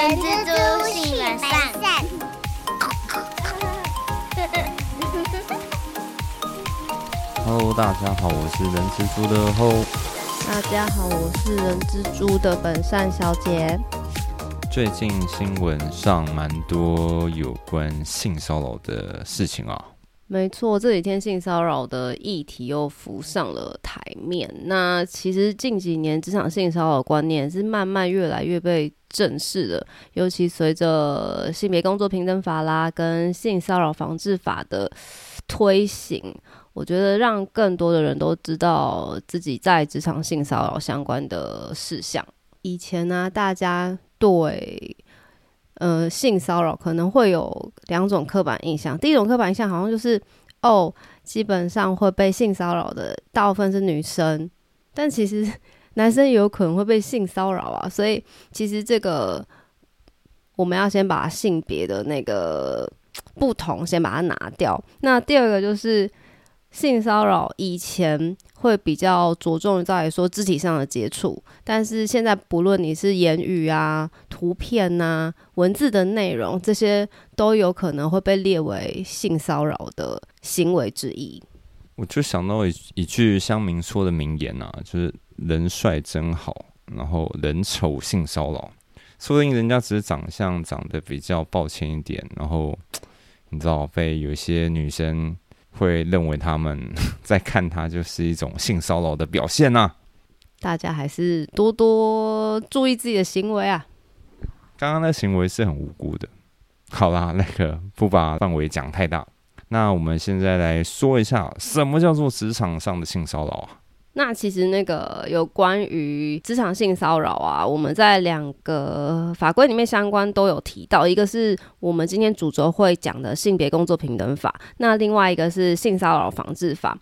人蜘蛛性本善。Hello，大家好，我是人蜘蛛的后。大家好，我是人蜘蛛的本善小姐。最近新闻上蛮多有关性骚扰的事情啊。没错，这几天性骚扰的议题又浮上了台面。那其实近几年职场性骚扰观念是慢慢越来越被正视的，尤其随着性别工作平等法啦跟性骚扰防治法的推行，我觉得让更多的人都知道自己在职场性骚扰相关的事项。以前呢、大家对呃性骚扰可能会有两种刻板印象，第一种刻板印象好像就是哦，基本上会被性骚扰的大部分是女生，但其实 男生也有可能会被性骚扰啊，所以其实这个我们要先把性别的那个不同先把它拿掉。那第二个就是性骚扰以前会比较着重在于说肢体上的接触，但是现在不论你是言语啊、图片呐、文字的内容，这些都有可能会被列为性骚扰的行为之一。我就想到一一句乡民说的名言啊，就是“人帅真好，然后人丑性骚扰”。说不定人家只是长相长得比较抱歉一点，然后你知道被有一些女生会认为他们 在看他就是一种性骚扰的表现呐、大家还是多多注意自己的行为啊。刚刚那行为是很无辜的。好啦，那个不把范围讲太大。那我们现在来说一下，什么叫做职场上的性骚扰啊？那其实那个有关于职场性骚扰啊，我们在两个法规里面相关都有提到，一个是我们今天主轴会讲的性别工作平等法，那另外一个是性骚扰防治法。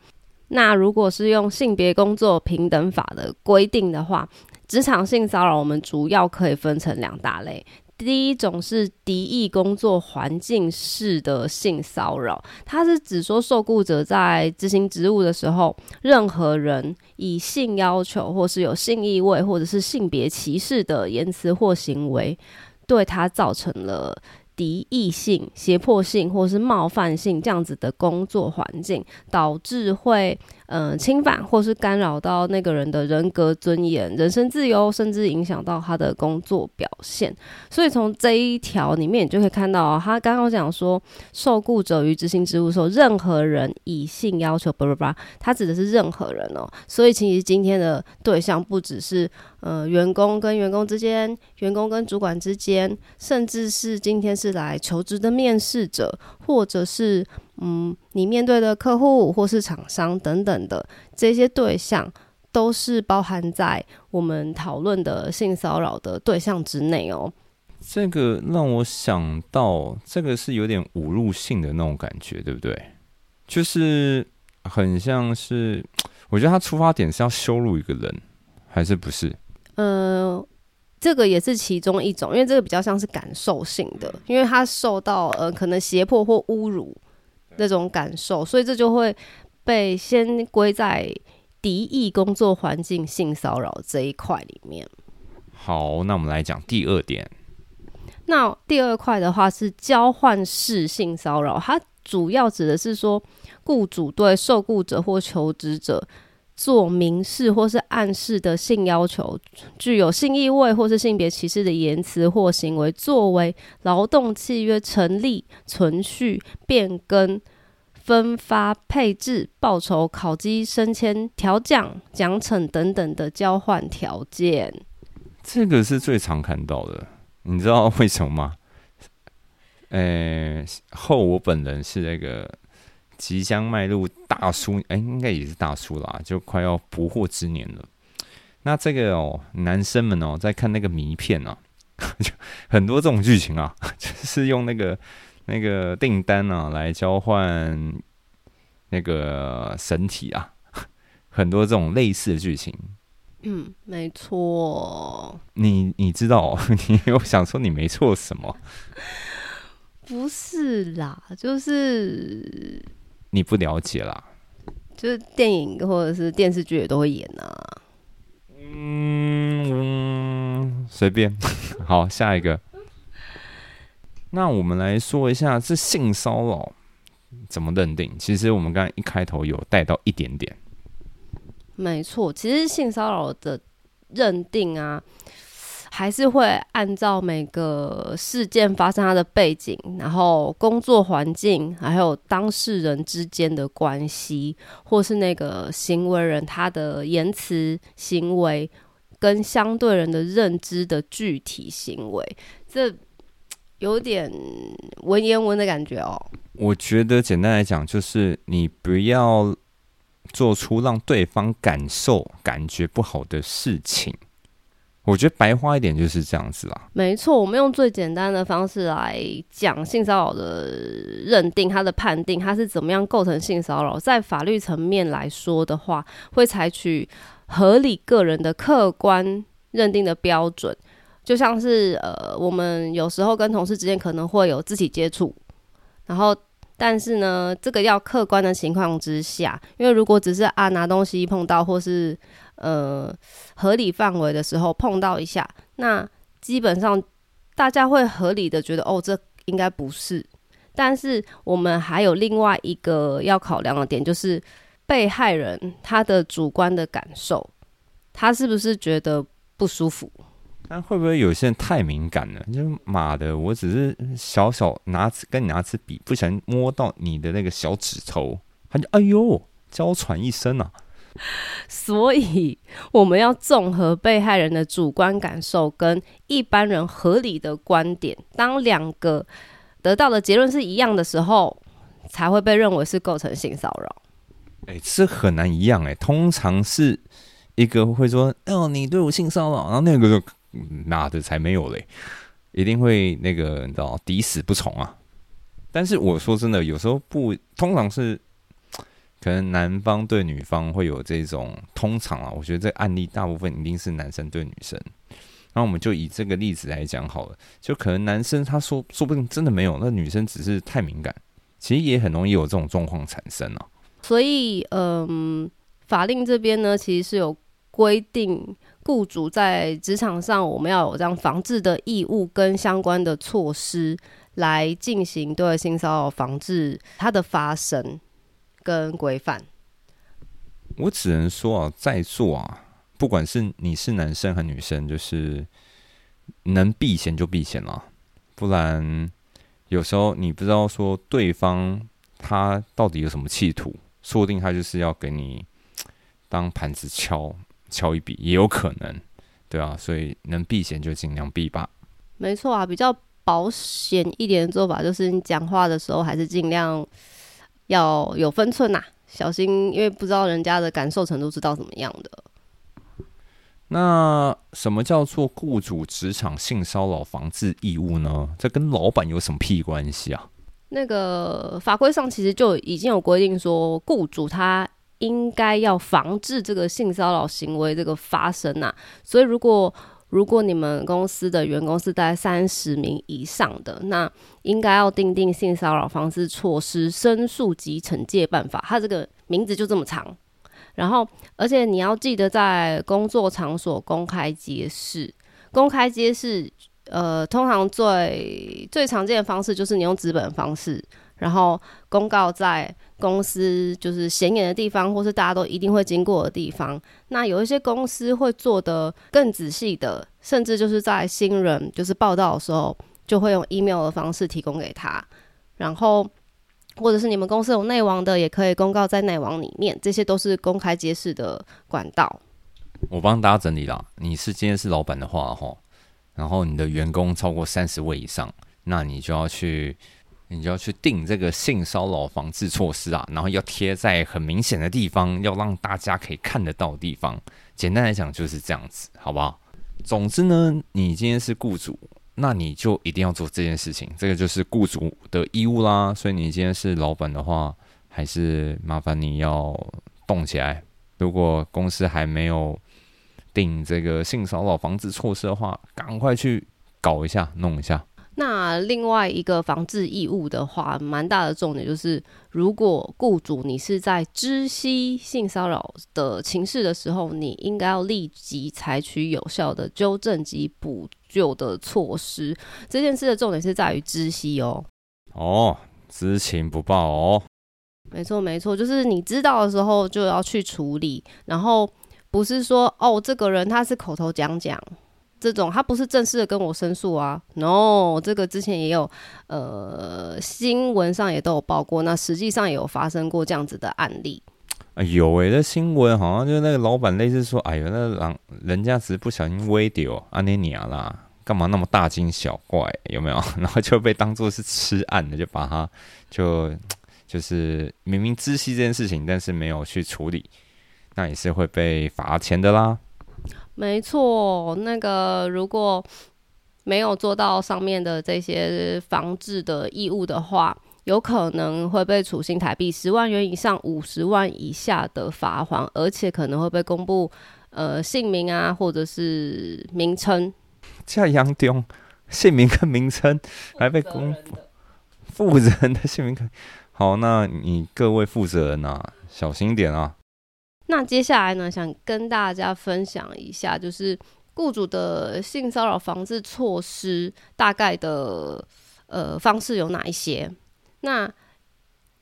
那如果是用性别工作平等法的规定的话，职场性骚扰我们主要可以分成两大类。第一种是敌意工作环境式的性骚扰，它是指说受雇者在执行职务的时候，任何人以性要求或是有性意味或者是性别歧视的言辞或行为，对他造成了敌意性、胁迫性或是冒犯性这样子的工作环境，导致会、呃侵犯或是干扰到那个人的人格尊严、人身自由，甚至影响到他的工作表现。所以从这一条里面，你就可以看到、他刚刚讲说，受雇者于执行职务时候，任何人以性要求，叭叭叭，他指的是任何人哦。所以其实今天的对象不只是呃员工跟员工之间，员工跟主管之间，甚至是今天是来求职的面试者，或者是嗯你面对的客户或是厂商等等的这些对象。都是包含在我们讨论的性骚扰的对象之内哦。这个让我想到，这个是有点侮辱性的那种感觉，对不对？就是很像是，我觉得他出发点是要羞辱一个人，还是不是？呃，这个也是其中一种，因为这个比较像是感受性的，因为他受到呃可能胁迫或侮辱那种感受，所以这就会被先归在敌意工作环境性骚扰这一块里面。好，那我们来讲第二点。那第二块的话是交换式性骚扰，它主要指的是说，雇主对受雇者或求职者做明示或是暗示的性要求，具有性意味或是性别歧视的言辞或行为，作为劳动契约成立、存续、变更。分发、配置、报酬、考绩、升迁、调奖、奖惩等等的交换条件。这个是最常看到的，你知道为什么吗？呃，后我本人是那个即将迈入大叔，哎、应该也是大叔啦，就快要不惑之年了。那这个哦，男生们哦，在看那个迷片啊，就很多这种剧情啊，就是用那个那个订单啊来交换那个神体啊，很多这种类似的剧情。嗯，没错。你你知道、哦，你有想说你没错什么？不是啦，就是你不了解啦。就是电影或者是电视剧也都会演啊。嗯，嗯随便。好，下一个。那我们来说一下这性骚扰怎么认定？其实我们刚才一开头有带到一点点。没错，其实性骚扰的认定啊，还是会按照每个事件发生它的背景，然后工作环境，还有当事人之间的关系，或是那个行为人他的言辞行为跟相对人的认知的具体行为，这有点文言文的感觉哦。我觉得简单来讲，就是你不要做出让对方感受、感觉不好的事情。我觉得白话一点就是这样子啦。没错，我们用最简单的方式来讲性骚扰的认定，它的判定，它是怎么样构成性骚扰。在法律层面来说的话，会采取合理个人的客观认定的标准，就像是呃，我们有时候跟同事之间可能会有肢体接触，然后。但是呢，这个要客观的情况之下，因为如果只是啊拿东西碰到，或是呃合理范围的时候碰到一下，那基本上大家会合理的觉得哦，这应该不是。但是我们还有另外一个要考量的点，就是被害人他的主观的感受，他是不是觉得不舒服？但会不会有些人太敏感了？就妈的，我只是小小拿跟你拿支笔，不小心摸到你的那个小指头，他就哎呦娇喘一声啊！所以我们要综合被害人的主观感受跟一般人合理的观点，当两个得到的结论是一样的时候，才会被认为是构成性骚扰。哎，这很难一样哎，通常是一个会说哦，你对我性骚扰，然后那个就。妈的，才没有嘞！一定会那个，你知道，抵死不从啊。但是我说真的，有时候不，通常是可能男方对女方会有这种，通常啊，我觉得这案例大部分一定是男生对女生。那我们就以这个例子来讲好了，就可能男生他说说不定真的没有，那女生只是太敏感，其实也很容易有这种状况产生啊。所以，嗯，法令这边呢，其实是有规定。雇主在职场上，我们要有这样防治的义务跟相关的措施，来进行对性骚扰防治它的发生跟规范。我只能说啊，在座啊，不管是你是男生和女生，就是能避嫌就避嫌了，不然有时候你不知道说对方他到底有什么企图，说不定他就是要给你当盘子敲。敲一笔也有可能，对啊，所以能避嫌就尽量避吧。没错啊，比较保险一点的做法就是你讲话的时候还是尽量要有分寸呐，小心，因为不知道人家的感受程度是到怎么样的。那什么叫做雇主职场性骚扰防治义务呢？这跟老板有什么屁关系啊？那个法规上其实就已经有规定说，雇主他。应该要防治这个性骚扰行为这个发生呐，所以如果如果你们公司的员工是在三十名以上的，那应该要订定性骚扰防治措施申诉及惩戒办法。它这个名字就这么长，然后而且你要记得在工作场所公开揭示，公开揭示，呃，通常最最常见的方式就是你用纸本方式。然后公告在公司就是显眼的地方，或是大家都一定会经过的地方。那有一些公司会做的更仔细的，甚至就是在新人就是报道的时候，就会用 email 的方式提供给他。然后或者是你们公司有内网的，也可以公告在内网里面。这些都是公开揭示的管道。我帮大家整理了，你是今天是老板的话，哈，然后你的员工超过三十位以上，那你就要去。你就要去定这个性骚扰防治措施啊，然后要贴在很明显的地方，要让大家可以看得到地方。简单来讲就是这样子，好不好？总之呢，你今天是雇主，那你就一定要做这件事情，这个就是雇主的义务啦。所以你今天是老板的话，还是麻烦你要动起来。如果公司还没有定这个性骚扰防治措施的话，赶快去搞一下，弄一下。那另外一个防治义务的话，蛮大的重点就是，如果雇主你是在知悉性骚扰的情势的时候，你应该要立即采取有效的纠正及补救的措施。这件事的重点是在于知悉哦。哦，知情不报哦。没错，没错，就是你知道的时候就要去处理，然后不是说哦，这个人他是口头讲讲。这种他不是正式的跟我申诉啊，no，这个之前也有，呃，新闻上也都有报过，那实际上也有发生过这样子的案例。啊，有诶，那新闻好像就是那个老板类似说，哎呦，那人人家只是不小心微丢阿尼尼亚啦，干嘛那么大惊小怪？有没有？然后就被当做是吃案的，就把他就就是明明知悉这件事情，但是没有去处理，那也是会被罚钱的啦。没错，那个如果没有做到上面的这些防治的义务的话，有可能会被处新台币十万元以上五十万以下的罚款，而且可能会被公布呃姓名啊，或者是名称。这样丢姓名跟名称还被公布，负责人的姓名。好，那你各位负责人啊，小心点啊。那接下来呢，想跟大家分享一下，就是雇主的性骚扰防治措施大概的呃方式有哪一些？那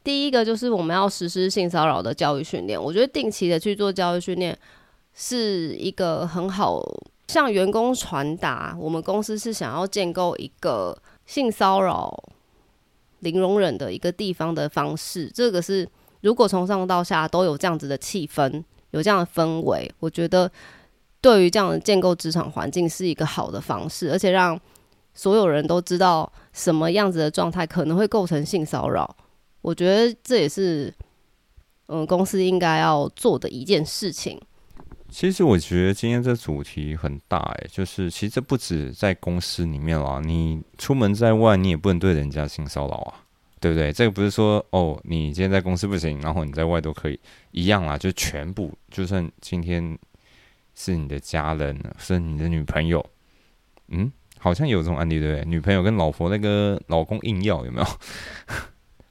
第一个就是我们要实施性骚扰的教育训练，我觉得定期的去做教育训练是一个很好向员工传达我们公司是想要建构一个性骚扰零容忍的一个地方的方式，这个是。如果从上到下都有这样子的气氛，有这样的氛围，我觉得对于这样的建构职场环境是一个好的方式，而且让所有人都知道什么样子的状态可能会构成性骚扰。我觉得这也是嗯公司应该要做的一件事情。其实我觉得今天这主题很大哎，就是其实这不止在公司里面啦，你出门在外你也不能对人家性骚扰啊。对不对？这个不是说哦，你今天在公司不行，然后你在外都可以一样啦，就全部，就算今天是你的家人，是你的女朋友，嗯，好像有这种案例，对不对？女朋友跟老婆那个老公硬要有没有？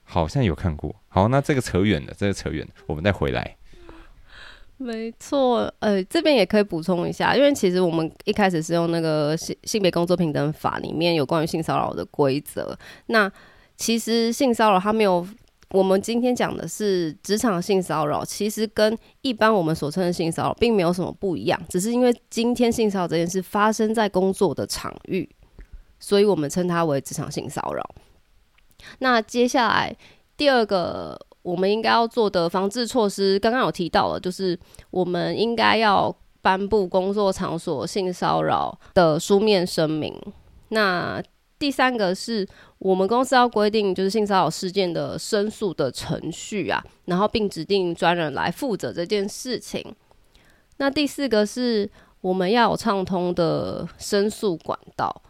好像有看过。好，那这个扯远了，这个扯远了，我们再回来。没错，呃，这边也可以补充一下，因为其实我们一开始是用那个性性别工作平等法里面有关于性骚扰的规则，那。其实性骚扰它没有，我们今天讲的是职场性骚扰，其实跟一般我们所称的性骚扰并没有什么不一样，只是因为今天性骚扰这件事发生在工作的场域，所以我们称它为职场性骚扰。那接下来第二个我们应该要做的防治措施，刚刚有提到了，就是我们应该要颁布工作场所性骚扰的书面声明。那第三个是我们公司要规定，就是性骚扰事件的申诉的程序啊，然后并指定专人来负责这件事情。那第四个是我们要有畅通的申诉管道，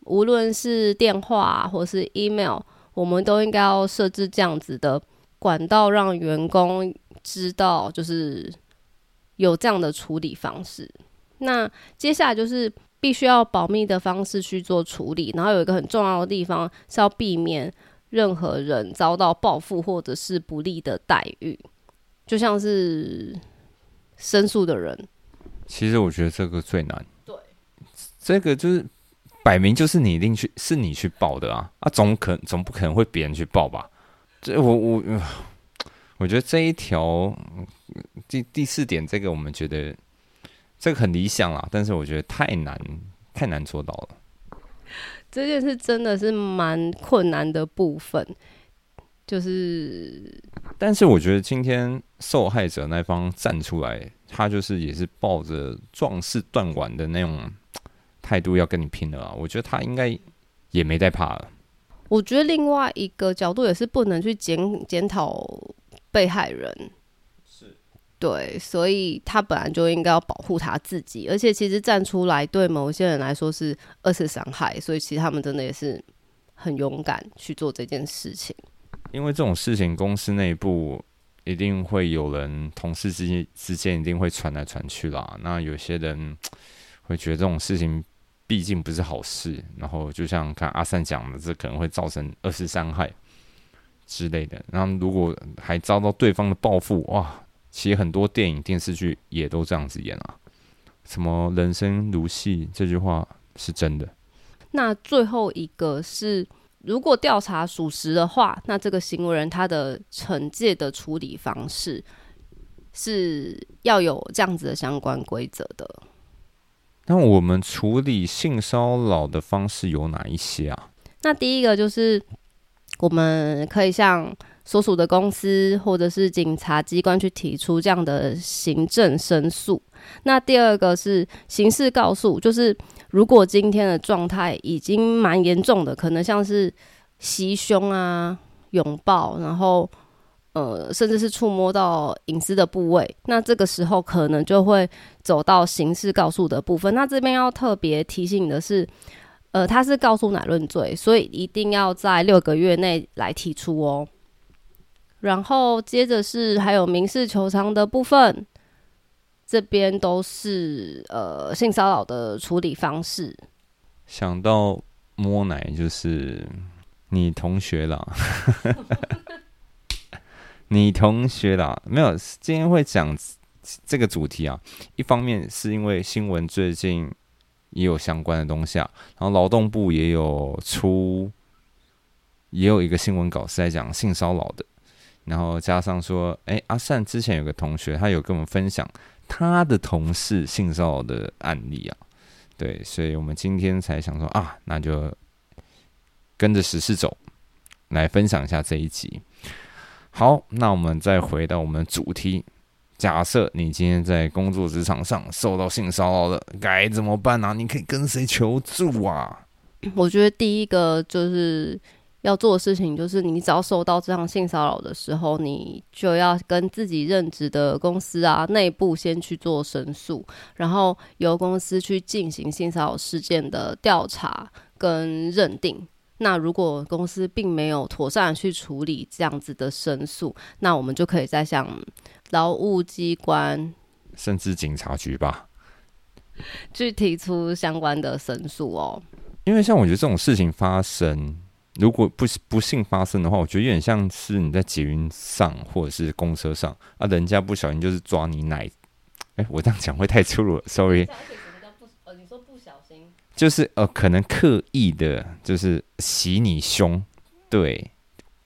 无论是电话或是 email，我们都应该要设置这样子的管道，让员工知道就是有这样的处理方式。那接下来就是。必须要保密的方式去做处理，然后有一个很重要的地方是要避免任何人遭到报复或者是不利的待遇，就像是申诉的人。其实我觉得这个最难。对，这个就是摆明就是你一定去是你去报的啊啊，总可总不可能会别人去报吧？这我我我觉得这一条第第四点，这个我们觉得。这个很理想啦，但是我觉得太难，太难做到了。这件事真的是蛮困难的部分，就是，但是我觉得今天受害者那方站出来，他就是也是抱着壮士断腕的那种态度要跟你拼的啊。我觉得他应该也没在怕了。我觉得另外一个角度也是不能去检检讨被害人。对，所以他本来就应该要保护他自己，而且其实站出来对某些人来说是二次伤害，所以其实他们真的也是很勇敢去做这件事情。因为这种事情，公司内部一定会有人，同事之间之间一定会传来传去啦。那有些人会觉得这种事情毕竟不是好事。然后就像看阿善讲的，这可能会造成二次伤害之类的。然后如果还遭到对方的报复，哇，其实很多电影电视剧也都这样子演啊。什么人生如戏这句话是真的。那最后一个是，如果调查属实的话，那这个行为人他的惩戒的处理方式是要有这样子的相关规则的。那我们处理性骚扰的方式有哪一些啊？那第一个就是我们可以向所属的公司或者是警察机关去提出这样的行政申诉。那第二个是刑事告诉，就是如果今天的状态已经蛮严重的，可能像是袭胸啊、拥抱，然后呃，甚至是触摸到隐私的部位，那这个时候可能就会走到刑事告诉的部分。那这边要特别提醒的是，呃，他是告诉乃论罪，所以一定要在六个月内来提出哦。然后接着是还有民事求偿的部分。这边都是呃性骚扰的处理方式。想到摸奶就是你同学啦，你同学啦，没有今天会讲这个主题啊。一方面是因为新闻最近也有相关的东西啊，然后劳动部也有出也有一个新闻稿是在讲性骚扰的，然后加上说，哎，阿善之前有个同学，他有跟我们分享。他的同事性骚扰的案例啊，对，所以我们今天才想说啊，那就跟着时事走，来分享一下这一集。好，那我们再回到我们的主题。假设你今天在工作职场上受到性骚扰了，该怎么办呢？你可以跟谁求助啊？我觉得第一个就是。要做的事情就是，你只要受到这样性骚扰的时候，你就要跟自己任职的公司啊内部先去做申诉，然后由公司去进行性骚扰事件的调查跟认定。那如果公司并没有妥善去处理这样子的申诉，那我们就可以再向劳务机关，甚至警察局吧，去提出相关的申诉哦。因为像我觉得这种事情发生。如果不不幸发生的话，我觉得有点像是你在捷运上或者是公车上啊，人家不小心就是抓你奶，哎，我这样讲会太粗鲁了，sorry。呃，你说不小心，就是呃，可能刻意的，就是洗你胸。对，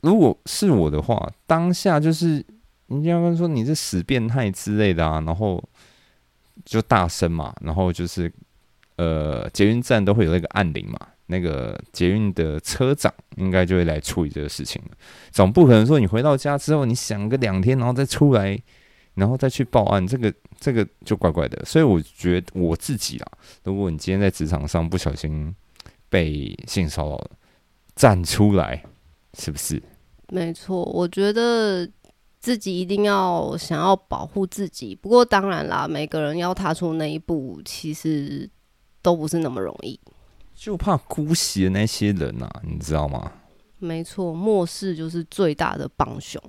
如果是我的话，当下就是人家跟说你是死变态之类的啊，然后就大声嘛，然后就是呃，捷运站都会有那个按铃嘛。那个捷运的车长应该就会来处理这个事情了，总不可能说你回到家之后你想个两天，然后再出来，然后再去报案，这个这个就怪怪的。所以我觉得我自己啊，如果你今天在职场上不小心被性骚扰了，站出来是不是？没错，我觉得自己一定要想要保护自己。不过当然啦，每个人要踏出那一步，其实都不是那么容易。就怕姑息的那些人呐，你知道吗？没错，漠视就是最大的帮凶。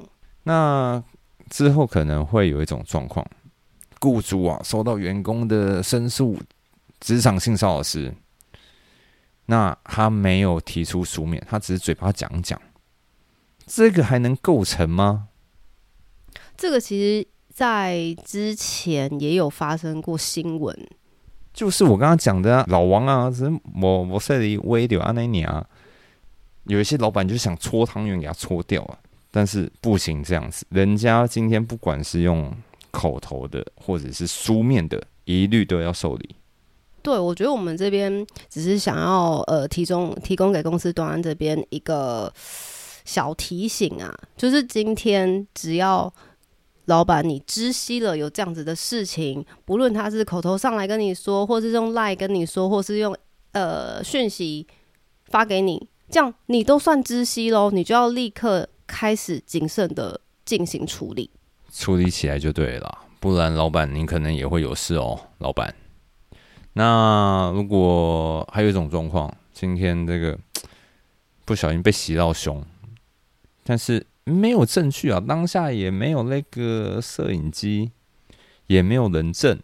那之后可能会有一种状况，雇主啊收到员工的申诉，职场性骚扰时，那他没有提出书面，他只是嘴巴讲讲，这个还能构成吗？这个其实，在之前也有发生过新闻。就是我刚刚讲的老王啊，是我我设立微流阿那尼啊，有一些老板就想搓汤圆给他搓掉啊，但是不行这样子，人家今天不管是用口头的或者是书面的，一律都要受理。对，我觉得我们这边只是想要呃提供提供给公司端这边一个小提醒啊，就是今天只要。老板，你知悉了有这样子的事情，不论他是口头上来跟你说，或是用赖跟你说，或是用呃讯息发给你，这样你都算知悉喽，你就要立刻开始谨慎的进行处理，处理起来就对了，不然老板你可能也会有事哦，老板。那如果还有一种状况，今天这个不小心被袭到胸，但是。没有证据啊，当下也没有那个摄影机，也没有人证，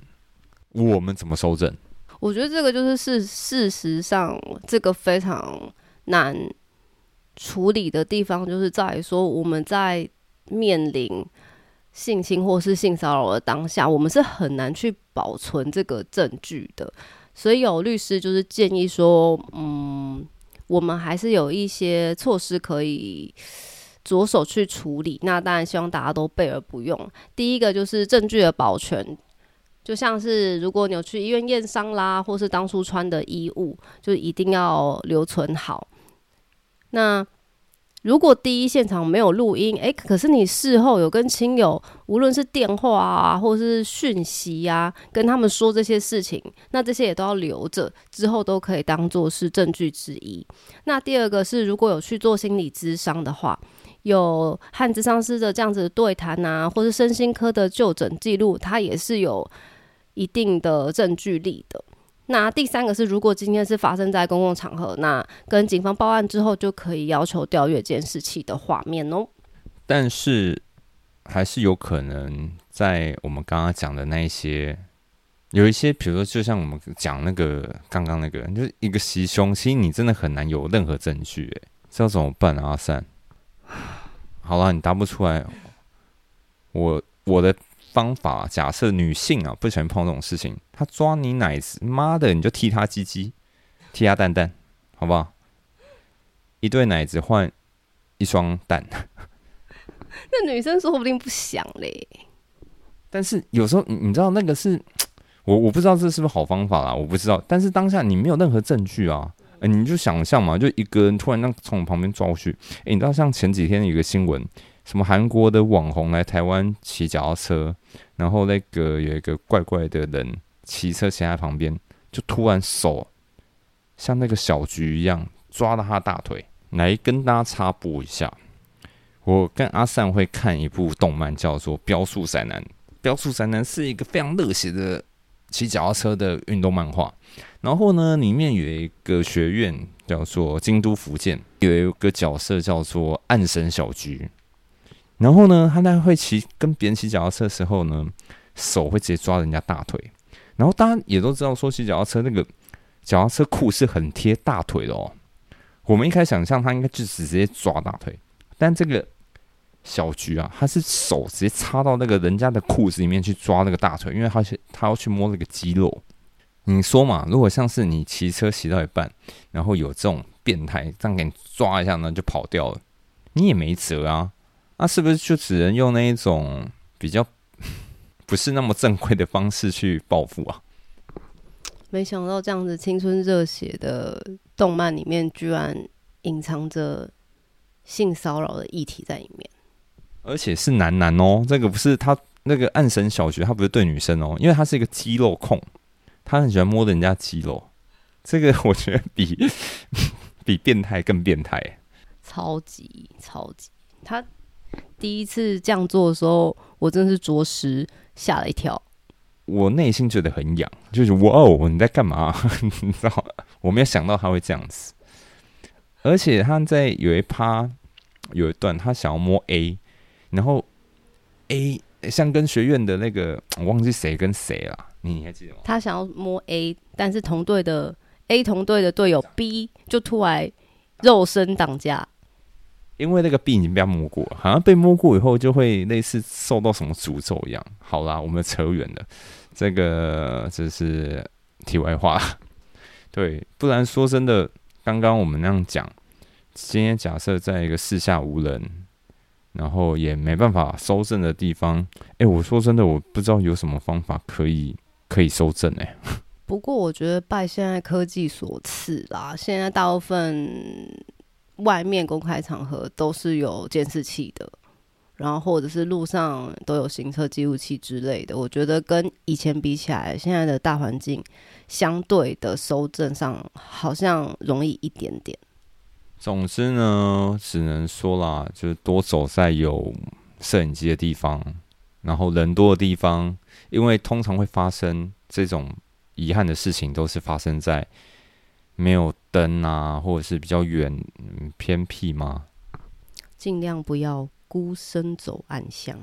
我们怎么收证？我觉得这个就是事事实上这个非常难处理的地方，就是在于说我们在面临性侵或是性骚扰的当下，我们是很难去保存这个证据的。所以有律师就是建议说，嗯，我们还是有一些措施可以着手去处理。那当然希望大家都备而不用。第一个就是证据的保全，就像是如果你有去医院验伤啦，或是当初穿的衣物，就一定要留存好。那如果第一现场没有录音，诶，可是你事后有跟亲友，无论是电话啊，或是讯息呀，跟他们说这些事情，那这些也都要留着，之后都可以当做是证据之一。那第二个是，如果有去做心理咨商的话，有和咨商师的这样子的对谈啊，或是身心科的就诊记录，它也是有一定的证据力的。那第三个是，如果今天是发生在公共场合，那跟警方报案之后，就可以要求调阅监视器的画面哦。但是还是有可能在我们刚刚讲的那一些，有一些，比如说，就像我们讲那个刚刚那个，就是一个袭胸，其实你真的很难有任何证据，哎，这要怎么办啊？阿善，好了，你答不出来，我我的。方法，假设女性啊不喜欢碰这种事情，她抓你奶子，妈的，你就踢她鸡鸡，踢她蛋蛋，好不好？一对奶子换一双蛋。那女生说不定不想嘞。但是有时候你你知道那个是，我我不知道这是不是好方法啦，我不知道。但是当下你没有任何证据啊，你就想象嘛，就一个人突然那从我旁边抓过去，哎，你知道像前几天有个新闻。什么韩国的网红来台湾骑脚踏车，然后那个有一个怪怪的人骑车骑在旁边，就突然手像那个小菊一样抓了他大腿。来跟大家插播一下，我跟阿善会看一部动漫，叫做《标速宅男》。《标速宅男》是一个非常热血的骑脚踏车的运动漫画。然后呢，里面有一个学院叫做京都福建，有一个角色叫做暗神小菊。然后呢，他那会骑跟别人骑脚踏车的时候呢，手会直接抓人家大腿。然后大家也都知道，说骑脚踏车那个脚踏车裤是很贴大腿的哦。我们一开始想象他应该就直接抓大腿，但这个小菊啊，他是手直接插到那个人家的裤子里面去抓那个大腿，因为他是他要去摸那个肌肉。你说嘛，如果像是你骑车骑到一半，然后有这种变态这样给你抓一下呢，就跑掉了，你也没辙啊。那是不是就只能用那一种比较 不是那么正规的方式去报复啊？没想到这样子青春热血的动漫里面，居然隐藏着性骚扰的议题在里面，而且是男男哦。这个不是他那个暗神小学，他不是对女生哦，因为他是一个肌肉控，他很喜欢摸人家肌肉。这个我觉得比 比变态更变态，超级超级他。第一次这样做的时候，我真的是着实吓了一跳。我内心觉得很痒，就是哇哦，你在干嘛？你知道，我没有想到他会这样子。而且他在有一趴有一段，他想要摸 A，然后 A 像跟学院的那个，我忘记谁跟谁了，你还记得吗？他想要摸 A，但是同队的 A 同队的队友 B 就突然肉身挡架。因为那个币已经被摸过，好像被摸过以后就会类似受到什么诅咒一样。好啦，我们扯远了，这个这是题外话。对，不然说真的，刚刚我们那样讲，今天假设在一个四下无人，然后也没办法收证的地方，哎，我说真的，我不知道有什么方法可以可以收证哎。不过我觉得拜现在科技所赐啦，现在大部分。外面公开场合都是有监视器的，然后或者是路上都有行车记录器之类的。我觉得跟以前比起来，现在的大环境相对的收证上好像容易一点点。总之呢，只能说啦，就是多走在有摄影机的地方，然后人多的地方，因为通常会发生这种遗憾的事情，都是发生在。没有灯啊，或者是比较远偏僻吗？尽量不要孤身走暗巷。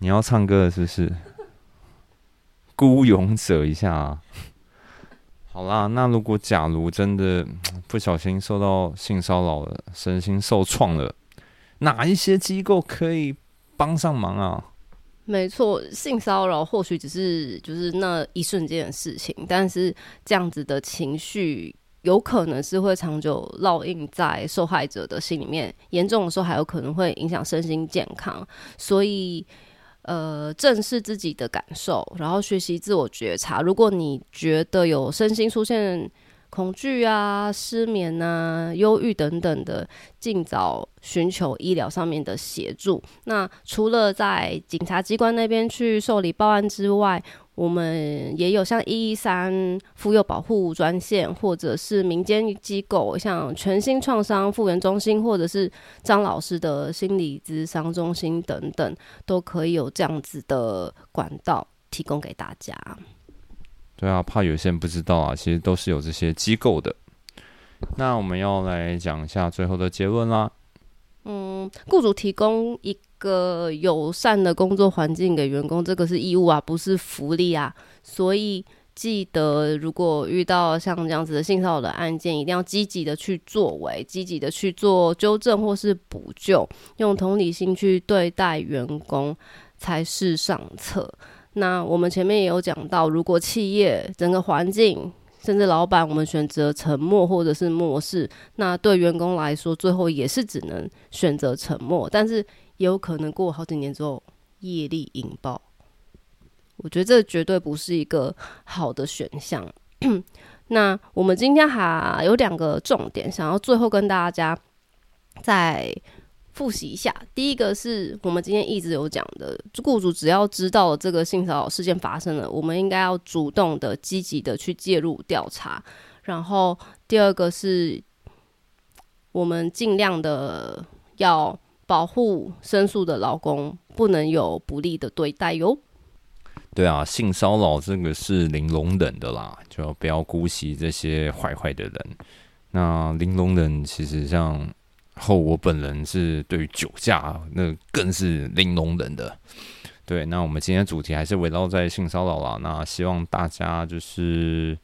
你要唱歌是不是？孤勇者一下啊！好啦，那如果假如真的不小心受到性骚扰了，身心受创了，哪一些机构可以帮上忙啊？没错，性骚扰或许只是就是那一瞬间的事情，但是这样子的情绪有可能是会长久烙印在受害者的心里面，严重的时候还有可能会影响身心健康。所以，呃，正视自己的感受，然后学习自我觉察。如果你觉得有身心出现，恐惧啊、失眠啊、忧郁等等的，尽早寻求医疗上面的协助。那除了在警察机关那边去受理报案之外，我们也有像一一三妇幼保护专线，或者是民间机构，像全新创伤复原中心，或者是张老师的心理咨商中心等等，都可以有这样子的管道提供给大家。对啊，怕有些人不知道啊，其实都是有这些机构的。那我们要来讲一下最后的结论啦。嗯，雇主提供一个友善的工作环境给员工，这个是义务啊，不是福利啊。所以记得，如果遇到像这样子的性骚扰的案件，一定要积极的去作为，积极的去做纠正或是补救，用同理心去对待员工才是上策。那我们前面也有讲到，如果企业整个环境，甚至老板，我们选择沉默或者是漠视，那对员工来说，最后也是只能选择沉默。但是也有可能过好几年之后，业力引爆。我觉得这绝对不是一个好的选项。那我们今天还有两个重点，想要最后跟大家在。复习一下，第一个是我们今天一直有讲的，雇主只要知道这个性骚扰事件发生了，我们应该要主动的、积极的去介入调查。然后第二个是，我们尽量的要保护申诉的老公，不能有不利的对待哟。对啊，性骚扰这个是零容忍的啦，就不要姑息这些坏坏的人。那零容忍其实像。后我本人是对于酒驾那更是零容忍的，对。那我们今天主题还是围绕在性骚扰啦。那希望大家就是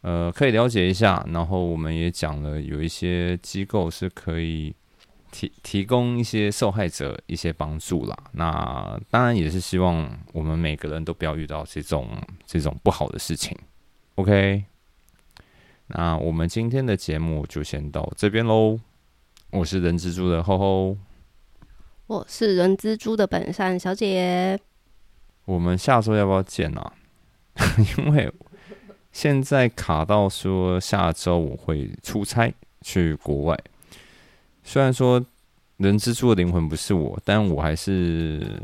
呃可以了解一下，然后我们也讲了有一些机构是可以提提供一些受害者一些帮助啦。那当然也是希望我们每个人都不要遇到这种这种不好的事情。OK，那我们今天的节目就先到这边喽。我是人蜘蛛的厚厚，我是人蜘蛛的本善小姐。我们下周要不要见啊？因为现在卡到说下周我会出差去国外。虽然说人蜘蛛的灵魂不是我，但我还是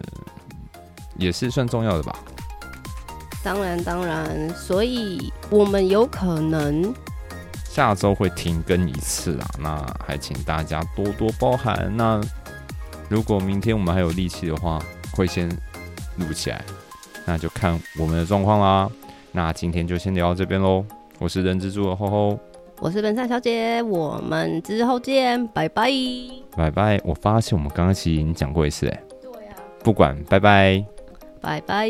也是算重要的吧。当然，当然，所以我们有可能。下周会停更一次啊，那还请大家多多包涵。那如果明天我们还有力气的话，会先录起来，那就看我们的状况啦。那今天就先聊到这边喽。我是人蜘蛛的吼吼，我是本善小姐，我们之后见，拜拜，拜拜。我发现我们刚刚其实已经讲过一次，哎，对呀，不管，拜拜，拜拜。